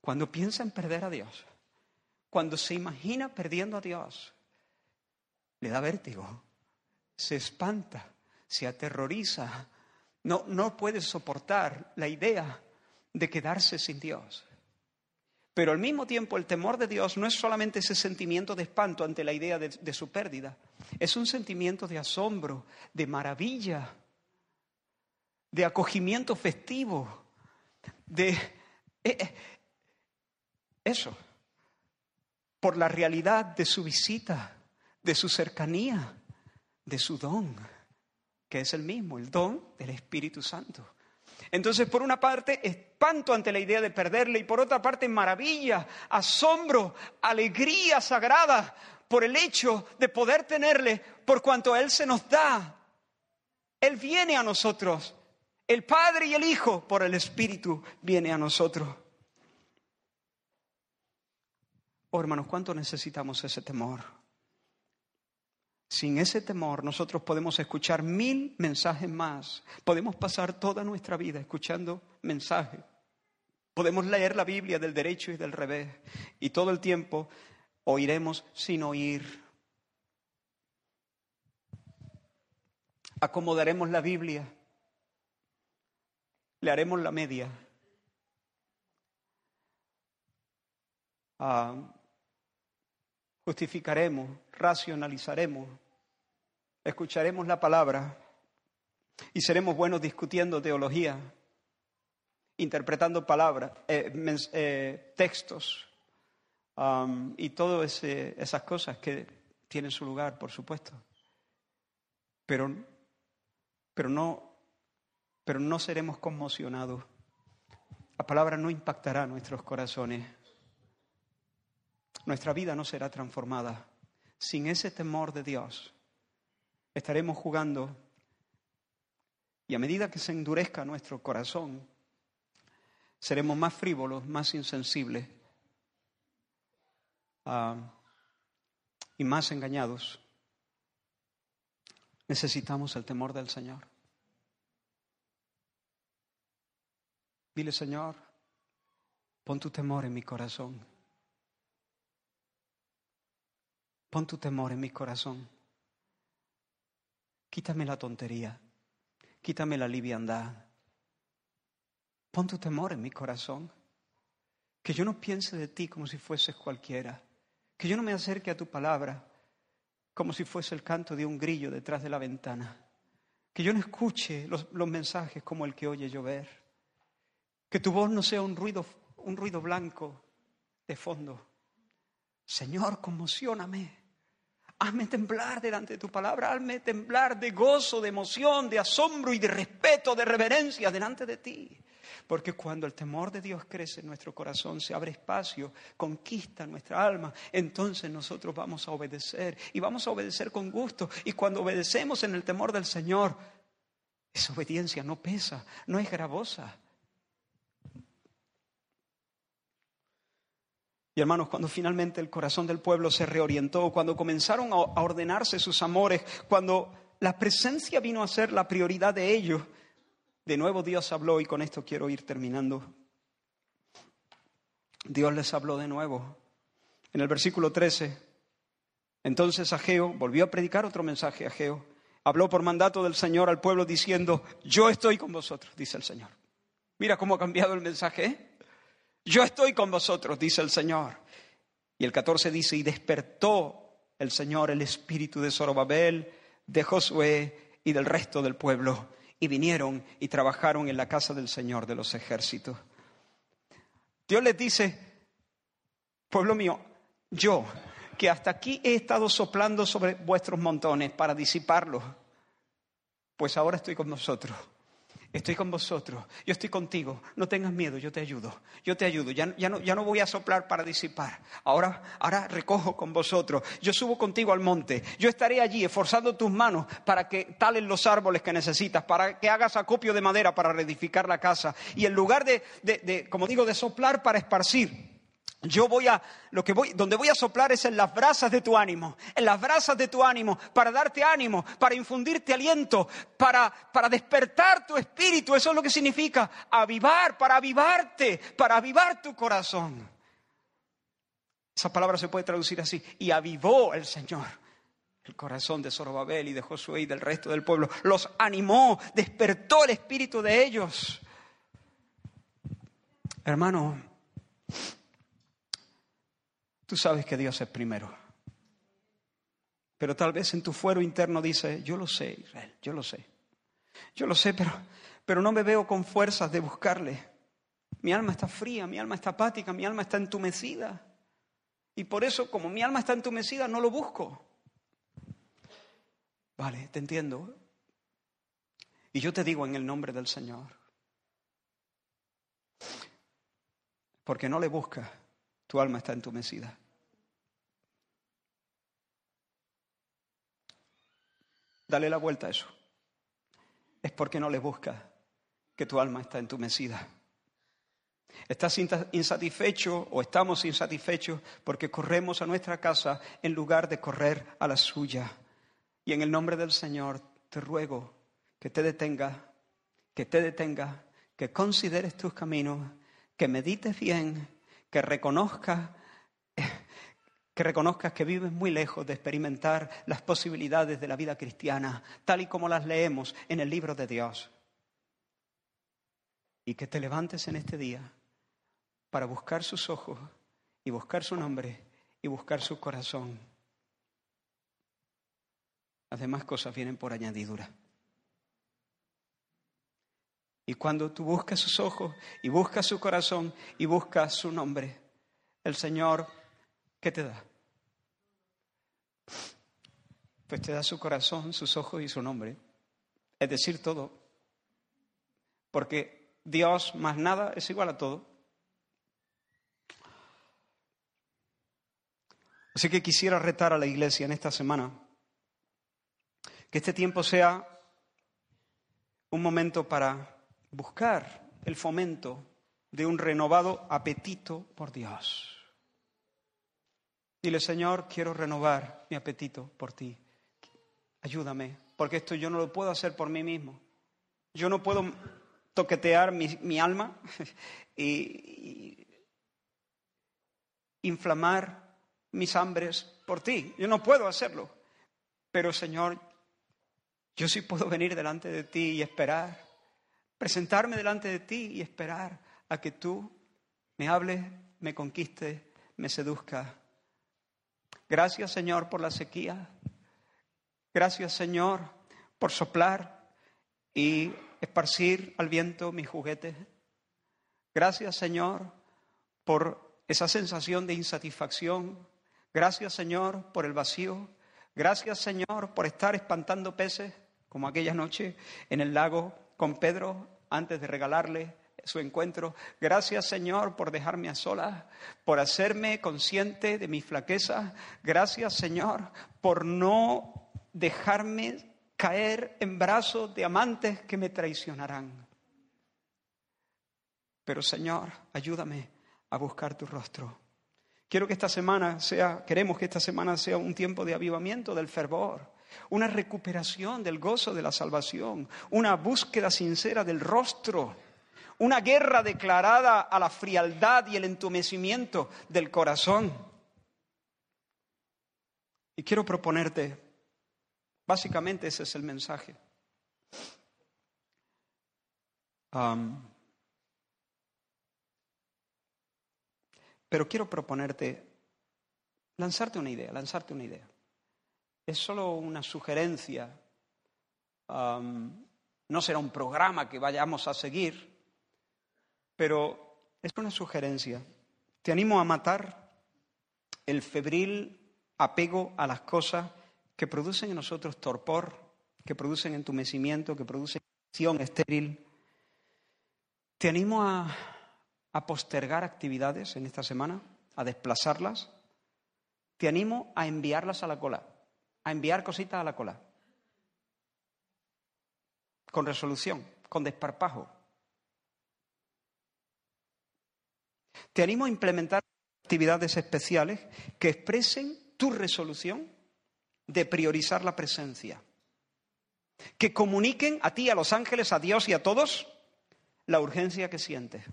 cuando piensa en perder a Dios, cuando se imagina perdiendo a Dios, le da vértigo, se espanta, se aterroriza, no, no puede soportar la idea de quedarse sin Dios. Pero al mismo tiempo el temor de Dios no es solamente ese sentimiento de espanto ante la idea de, su pérdida, es un sentimiento de asombro, de maravilla, de acogimiento festivo, de eh, eh, eso, por la realidad de su visita, de su cercanía, de su don. que es el mismo, el don del Espíritu Santo. Entonces, por una parte, espanto ante la idea de perderle y por otra parte, maravilla, asombro, alegría sagrada por el hecho de poder tenerle por cuanto Él se nos da. Él viene a nosotros. El Padre y el Hijo por el Espíritu viene a nosotros. Oh, hermanos, ¿cuánto necesitamos ese temor? Sin ese temor nosotros podemos escuchar mil mensajes más. Podemos pasar toda nuestra vida escuchando mensajes. Podemos leer la Biblia del derecho y del revés. Y todo el tiempo oiremos sin oír. Acomodaremos la Biblia. Le haremos la media. Ah, justificaremos, racionalizaremos, escucharemos la palabra y seremos buenos discutiendo teología, interpretando palabras, eh, eh, textos y todas esas cosas que tienen su lugar, por supuesto. Pero, pero, no, pero no seremos conmocionados. La palabra no impactará nuestros corazones nuestra vida no será transformada. Sin ese temor de Dios, estaremos jugando y a medida que se endurezca nuestro corazón, seremos más frívolos, más insensibles ah, y más engañados. Necesitamos el temor del Señor. Dile, Señor, pon tu temor en mi corazón. Pon tu temor en mi corazón. Quítame la tontería. Quítame la liviandad. Pon tu temor en mi corazón. Que yo no piense de ti como si fueses cualquiera. Que yo no me acerque a tu palabra como si fuese el canto de un grillo detrás de la ventana. Que yo no escuche los, mensajes como el que oye llover. Que tu voz no sea un ruido, un ruido blanco de fondo. Señor, conmocioname. Hazme temblar delante de tu palabra, hazme temblar de gozo, de emoción, de asombro y de respeto, de reverencia delante de ti. Porque cuando el temor de Dios crece en nuestro corazón, se abre espacio, conquista nuestra alma, entonces nosotros vamos a obedecer y vamos a obedecer con gusto. Y cuando obedecemos en el temor del Señor, esa obediencia no pesa, no es gravosa, Y hermanos, cuando finalmente el corazón del pueblo se reorientó, cuando comenzaron a ordenarse sus amores, cuando la presencia vino a ser la prioridad de ellos, de nuevo Dios habló y con esto quiero ir terminando. Dios les habló de nuevo. En el versículo 13, entonces Ageo volvió a predicar otro mensaje. Ageo habló por mandato del Señor al pueblo diciendo, yo estoy con vosotros, dice el Señor. Mira cómo ha cambiado el mensaje. ¿eh? Yo estoy con vosotros, dice el Señor. Y el 14 dice, y despertó el Señor el espíritu de Zorobabel, de Josué y del resto del pueblo, y vinieron y trabajaron en la casa del Señor de los ejércitos. Dios les dice, pueblo mío, yo, que hasta aquí he estado soplando sobre vuestros montones para disiparlos, pues ahora estoy con vosotros estoy con vosotros, yo estoy contigo, no tengas miedo, yo te ayudo, yo te ayudo, ya, ya, no, ya no voy a soplar para disipar, ahora, ahora recojo con vosotros, yo subo contigo al monte, yo estaré allí esforzando tus manos para que talen los árboles que necesitas, para que hagas acopio de madera para reedificar la casa, y en lugar de, de como digo, de soplar para esparcir, yo voy a, lo que voy, donde voy a soplar es en las brasas de tu ánimo, en las brasas de tu ánimo, para darte ánimo, para infundirte aliento, para, para despertar tu espíritu. Eso es lo que significa avivar, para avivarte, para avivar tu corazón. Esa palabra se puede traducir así. Y avivó el Señor el corazón de Zorobabel y de Josué y del resto del pueblo. Los animó, despertó el espíritu de ellos. Hermano, Tú sabes que Dios es primero. Pero tal vez en tu fuero interno dice, yo lo sé, Israel, yo lo sé. Yo lo sé, pero, pero no me veo con fuerzas de buscarle. Mi alma está fría, mi alma está apática, mi alma está entumecida. Y por eso, como mi alma está entumecida, no lo busco. Vale, te entiendo. Y yo te digo en el nombre del Señor, porque no le buscas, tu alma está entumecida. Dale la vuelta a eso. Es porque no le buscas que tu alma está entumecida. Estás insatisfecho o estamos insatisfechos porque corremos a nuestra casa en lugar de correr a la suya. Y en el nombre del Señor te ruego que te detenga, que te detenga, que consideres tus caminos, que medites bien, que reconozcas que reconozcas que vives muy lejos de experimentar las posibilidades de la vida cristiana, tal y como las leemos en el libro de Dios. Y que te levantes en este día para buscar sus ojos y buscar su nombre y buscar su corazón. Las demás cosas vienen por añadidura. Y cuando tú buscas sus ojos y buscas su corazón y buscas su nombre, el Señor, ¿qué te da? Pues te da su corazón, sus ojos y su nombre. Es decir, todo. Porque Dios más nada es igual a todo. Así que quisiera retar a la iglesia en esta semana que este tiempo sea un momento para buscar el fomento de un renovado apetito por Dios. Dile, Señor, quiero renovar mi apetito por ti. Ayúdame, porque esto yo no lo puedo hacer por mí mismo. Yo no puedo toquetear mi, alma y inflamar mis hambres por ti. Yo no puedo hacerlo. Pero Señor, yo sí puedo venir delante de ti y esperar, presentarme delante de ti y esperar a que tú me hables, me conquistes, me seduzca. Gracias Señor por la sequía. Gracias Señor por soplar y esparcir al viento mis juguetes. Gracias Señor por esa sensación de insatisfacción Gracias Señor por el vacío. Gracias Señor por estar espantando peces, como aquella noche en el lago con Pedro antes de regalarle su encuentro. Gracias Señor por dejarme a solas, por hacerme consciente de mi flaqueza. Gracias Señor por no dejarme caer en brazos de amantes que me traicionarán. Pero Señor, ayúdame a buscar tu rostro. Quiero que esta semana sea, queremos que esta semana sea un tiempo de avivamiento del fervor, una recuperación del gozo de la salvación, una búsqueda sincera del rostro, una guerra declarada a la frialdad y el entumecimiento del corazón. Y quiero proponerte, básicamente ese es el mensaje. Pero quiero proponerte, lanzarte una idea, lanzarte una idea. Es solo una sugerencia, no será un programa que vayamos a seguir, pero es una sugerencia. Te animo a matar el febril apego a las cosas que producen en nosotros torpor, que producen entumecimiento, que producen acción estéril. Te animo a a postergar actividades en esta semana, a desplazarlas, te animo a enviarlas a la cola, a enviar cositas a la cola, con resolución, con desparpajo. Te animo a implementar actividades especiales que expresen tu resolución de priorizar la presencia, que comuniquen a ti, a los ángeles, a Dios y a todos la urgencia que sientes.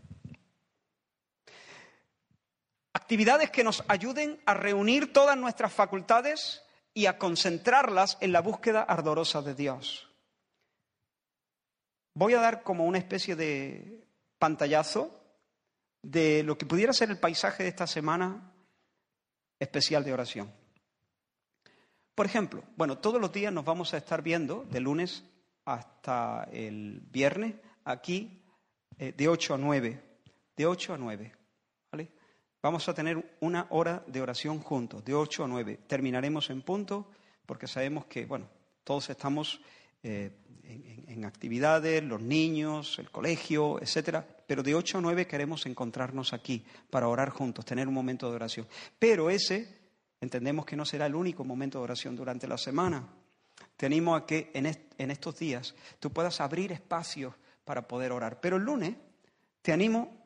Actividades que nos ayuden a reunir todas nuestras facultades y a concentrarlas en la búsqueda ardorosa de Dios. Voy a dar como una especie de pantallazo de lo que pudiera ser el paisaje de esta semana especial de oración. Por ejemplo, bueno, todos los días nos vamos a estar viendo, de lunes hasta el viernes, aquí eh, de 8 a 9, de 8 a 9. Vamos a tener una hora de oración juntos, de 8 a 9. Terminaremos en punto porque sabemos que, bueno, todos estamos eh, en, actividades, los niños, el colegio, etcétera. Pero de 8 a 9 queremos encontrarnos aquí para orar juntos, tener un momento de oración. Pero ese entendemos que no será el único momento de oración durante la semana. Te animo a que en, estos días tú puedas abrir espacios para poder orar. Pero el lunes te animo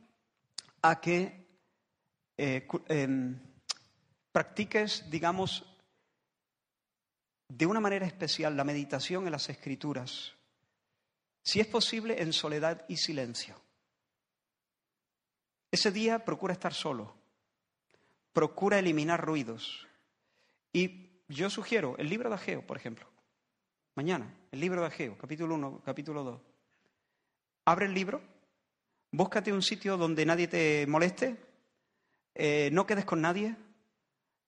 a que eh, em, practiques, digamos, de una manera especial la meditación en las escrituras, si es posible en soledad y silencio. Ese día procura estar solo, procura eliminar ruidos. Y yo sugiero el libro de Ageo, por ejemplo, mañana, el libro de Ageo, capítulo 1, capítulo 2. Abre el libro, búscate un sitio donde nadie te moleste, eh, no quedes con nadie,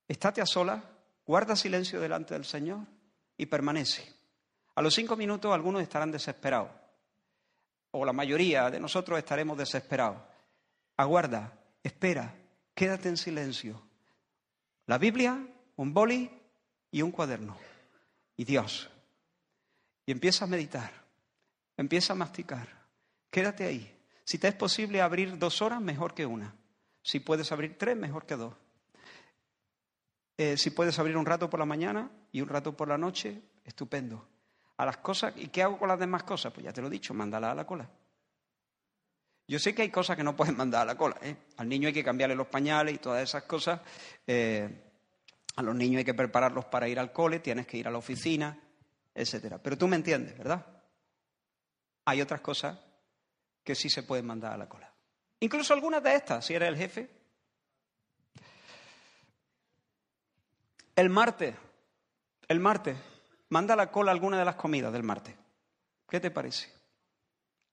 estate a solas, guarda silencio delante del Señor y permanece. A los cinco minutos algunos estarán desesperados, o la mayoría de nosotros estaremos desesperados. Aguarda, espera, quédate en silencio. La Biblia, un boli y un cuaderno. Y Dios. Y empieza a meditar, empieza a masticar. Quédate ahí. Si te es posible abrir dos horas, mejor que una. Si puedes abrir tres, mejor que dos. Eh, si puedes abrir un rato por la mañana y un rato por la noche, estupendo. A las cosas, ¿y qué hago con las demás cosas? Pues ya te lo he dicho, mándala a la cola. Yo sé que hay cosas que no puedes mandar a la cola. ¿eh? Al niño hay que cambiarle los pañales y todas esas cosas. Eh, a los niños hay que prepararlos para ir al cole, tienes que ir a la oficina, etcétera. Pero tú me entiendes, ¿verdad? Hay otras cosas que sí se pueden mandar a la cola. Incluso algunas de estas, si eres el jefe, El martes, el martes, manda a la cola alguna de las comidas del martes. ¿Qué te parece?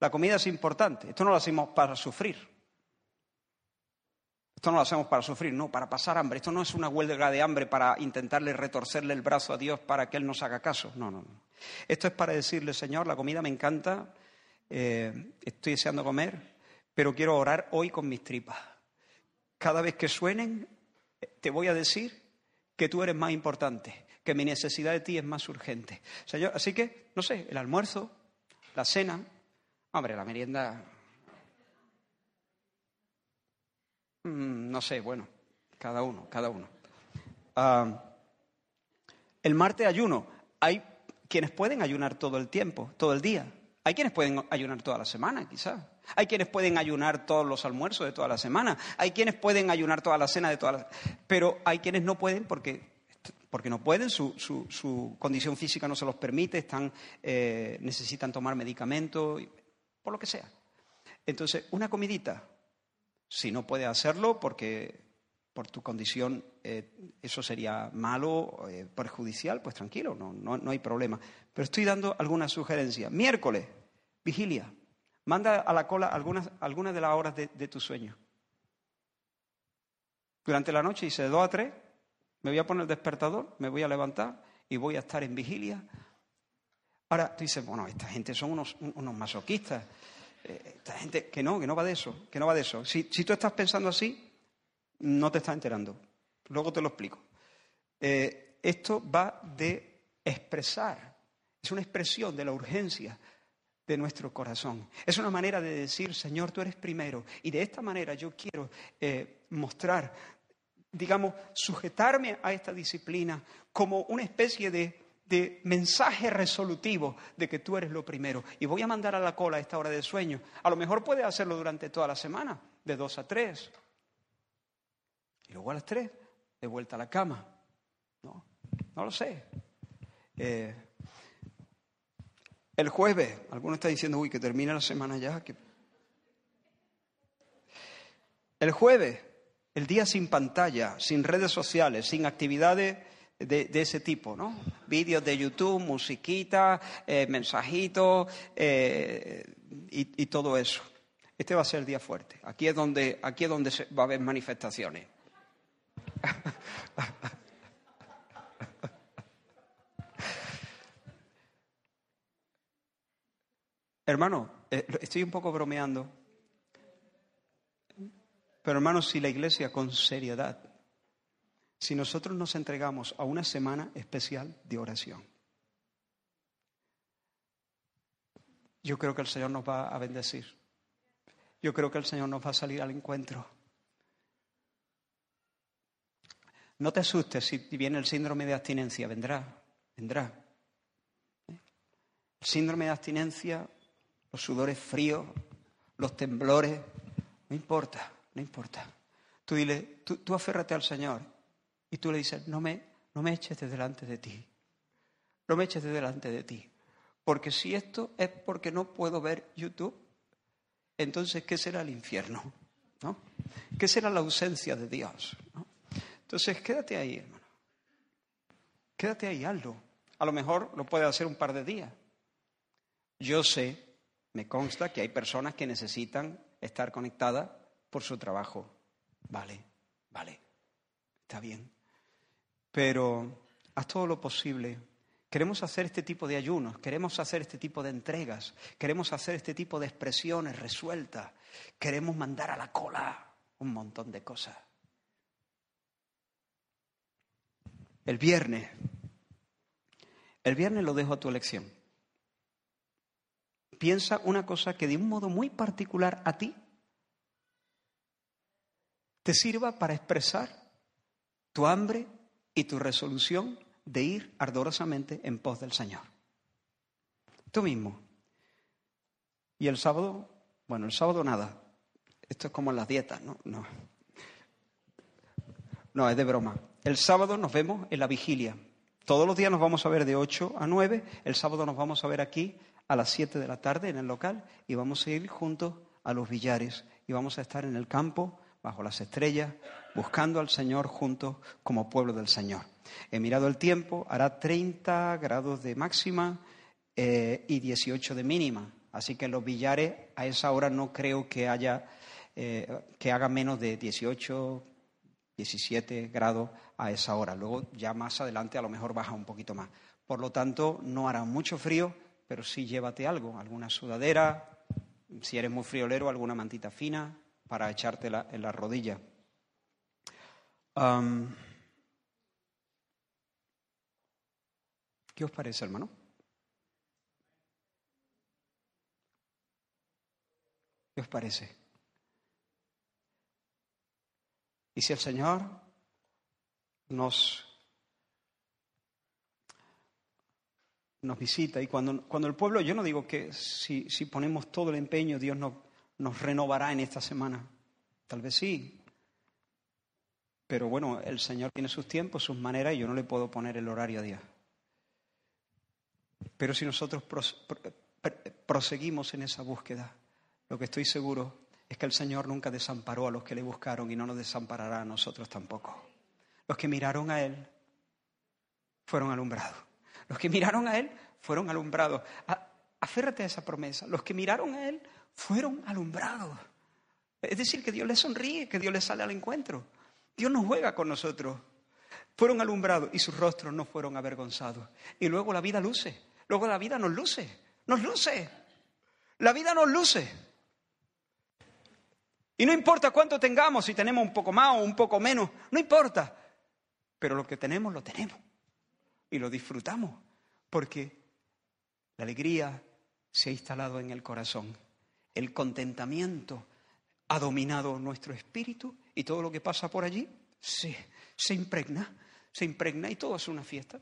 La comida es importante. Esto no lo hacemos para sufrir. Esto no lo hacemos para sufrir, no, para pasar hambre. Esto no es una huelga de hambre para intentarle retorcerle el brazo a Dios para que Él nos haga caso. No, no, no. Esto es para decirle, Señor, la comida me encanta, eh, estoy deseando comer, pero quiero orar hoy con mis tripas. Cada vez que suenen, te voy a decir que tú eres más importante, que mi necesidad de ti es más urgente. así que, no sé, el almuerzo, la cena, hombre, la merienda, mm, no sé, bueno, cada uno, cada uno. Ah, el martes ayuno, hay quienes pueden ayunar todo el tiempo, todo el día. Hay quienes pueden ayunar toda la semana, quizás. Hay quienes pueden ayunar todos los almuerzos de toda la semana. Hay quienes pueden ayunar toda la cena de toda la... Pero hay quienes no pueden porque, porque no pueden, su, su, condición física no se los permite, están, eh, necesitan tomar medicamentos, por lo que sea. Entonces, una comidita, si no puedes hacerlo porque por tu condición eh, eso sería malo, eh, perjudicial, pues tranquilo, no, no, hay problema. Pero estoy dando algunas sugerencias. Miércoles, vigilia. Manda a la cola algunas, algunas de las horas de, tu sueño. Durante la noche, hice de dos a tres, me voy a poner el despertador, me voy a levantar y voy a estar en vigilia. Ahora tú dices, bueno, esta gente son unos, unos masoquistas. Eh, esta gente, que no, que no va de eso, que no va de eso. Si, si tú estás pensando así, no te estás enterando. Luego te lo explico. Eh, esto va de expresar, es una expresión de la urgencia de nuestro corazón. Es una manera de decir, Señor, tú eres primero. Y de esta manera yo quiero eh, mostrar, digamos, sujetarme a esta disciplina como una especie de, de, mensaje resolutivo de que tú eres lo primero. Y voy a mandar a la cola esta hora de sueño. A lo mejor puedes hacerlo durante toda la semana, de dos a tres. Y luego a las tres, de vuelta a la cama. No, no lo sé. Eh, el jueves, algunos están diciendo, uy, que termina la semana ya. El jueves, el día sin pantalla, sin redes sociales, sin actividades de, ese tipo, ¿no? Vídeos de YouTube, musiquita, eh, mensajitos eh, y, todo eso. Este va a ser el día fuerte. Aquí es donde, aquí es donde va a haber manifestaciones. Hermano, eh, estoy un poco bromeando, pero hermano, si la iglesia con seriedad, si nosotros nos entregamos a una semana especial de oración, yo creo que el Señor nos va a bendecir. Yo creo que el Señor nos va a salir al encuentro. No te asustes si viene el síndrome de abstinencia, vendrá, vendrá. El síndrome de abstinencia, los sudores fríos, los temblores, no importa, no importa. Tú dile, tú, tú aférrate al Señor y tú le dices, no me, no me eches de delante de ti, no me eches de delante de ti. Porque si esto es porque no puedo ver YouTube, entonces ¿qué será el infierno? ¿No? ¿Qué será la ausencia de Dios? Entonces quédate ahí, hermano. Quédate ahí, hazlo. A lo mejor lo puedes hacer un par de días. Yo sé, me consta que hay personas que necesitan estar conectadas por su trabajo. Vale, vale, está bien. Pero haz todo lo posible Queremos hacer este tipo de ayunos, queremos hacer este tipo de entregas, queremos hacer este tipo de expresiones resueltas, queremos mandar a la cola un montón de cosas. El viernes, el viernes lo dejo a tu elección. Piensa una cosa que de un modo muy particular a ti te sirva para expresar tu hambre y tu resolución de ir ardorosamente en pos del Señor. Tú mismo. Y el sábado, bueno, el sábado nada. Esto es como en las dietas, ¿no? No. No, es de broma. El sábado nos vemos en la vigilia. Todos los días nos vamos a ver de 8 a 9. El sábado nos vamos a ver aquí a las 7 de la tarde en el local y vamos a ir juntos a los billares y vamos a estar en el campo bajo las estrellas, buscando al Señor juntos como pueblo del Señor. He mirado el tiempo, hará 30 grados de máxima eh, y 18 de mínima. Así que en los billares a esa hora no creo que haya eh, que haga menos de 18, 17 grados a esa hora. Luego ya más adelante a lo mejor baja un poquito más. Por lo tanto, no hará mucho frío, pero sí llévate algo, alguna sudadera, si eres muy friolero, alguna mantita fina, para echártela en la ¿Qué os parece, hermano? ¿Qué os parece? Y si el Señor nos, nos visita y cuando, cuando el pueblo, yo no digo que si, si ponemos todo el empeño, Dios nos nos renovará en esta semana. Tal vez sí. Pero bueno, el Señor tiene sus tiempos, sus maneras y yo no le puedo poner el horario a Dios. Pero si nosotros proseguimos en esa búsqueda, lo que estoy seguro es que el Señor nunca desamparó a los que le buscaron y no nos desamparará a nosotros tampoco. Los que miraron a Él fueron alumbrados. Los que miraron a Él fueron alumbrados. Aférrate a esa promesa. Los que miraron a Él fueron alumbrados. Es decir, que Dios les sonríe, que Dios les sale al encuentro. Dios no juega con nosotros. Fueron alumbrados y sus rostros no fueron avergonzados. Y luego la vida luce. Luego la vida nos luce. Nos luce. La vida nos luce. Y no importa cuánto tengamos, si tenemos un poco más o un poco menos, no importa. Pero lo que tenemos, lo tenemos. Y lo disfrutamos. Porque la alegría se ha instalado en el corazón el contentamiento ha dominado nuestro espíritu y todo lo que pasa por allí se, se impregna, se impregna y todo es una fiesta.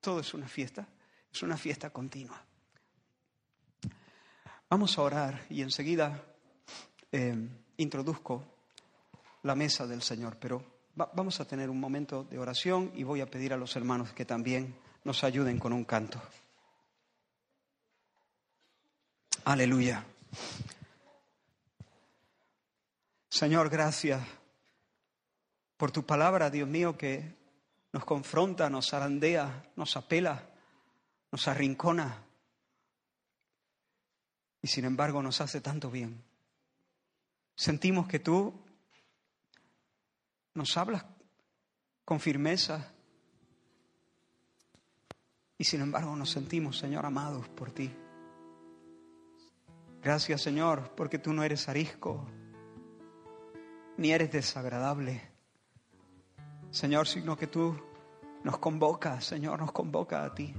Todo es una fiesta, es una fiesta continua. Vamos a orar y enseguida eh, introduzco la mesa del Señor, pero vamos a tener un momento de oración y voy a pedir a los hermanos que también nos ayuden con un canto. Aleluya. Señor, gracias por tu palabra, Dios mío, que nos confronta, nos arandea, nos apela, nos arrincona y sin embargo nos hace tanto bien. Sentimos que tú nos hablas con firmeza y sin embargo nos sentimos, Señor, amados por ti. Gracias Señor, porque tú no eres arisco, ni eres desagradable. Señor, sino que tú nos convocas, Señor, nos convoca a ti.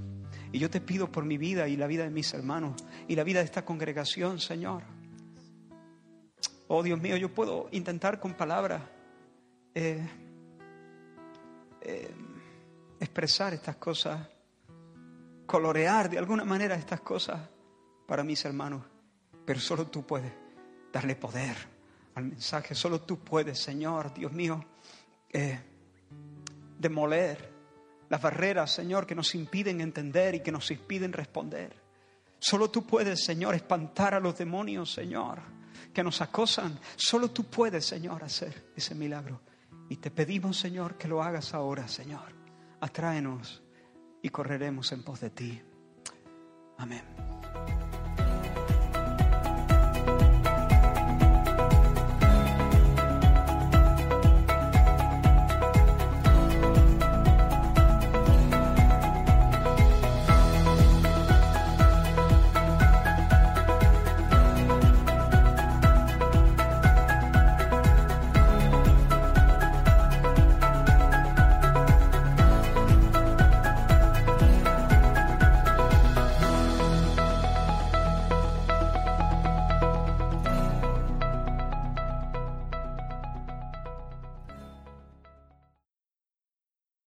Y yo te pido por mi vida y la vida de mis hermanos y la vida de esta congregación, Señor. Oh Dios mío, yo puedo intentar con palabras eh, eh, expresar estas cosas, colorear de alguna manera estas cosas para mis hermanos, pero solo tú puedes darle poder al mensaje, solo tú puedes, Señor, Dios mío, eh, demoler las barreras, Señor, que nos impiden entender y que nos impiden responder. Solo tú puedes, Señor, espantar a los demonios, Señor, que nos acosan. Solo tú puedes, Señor, hacer ese milagro. Y te pedimos, Señor, que lo hagas ahora, Señor. Atráenos y correremos en pos de ti. Amén.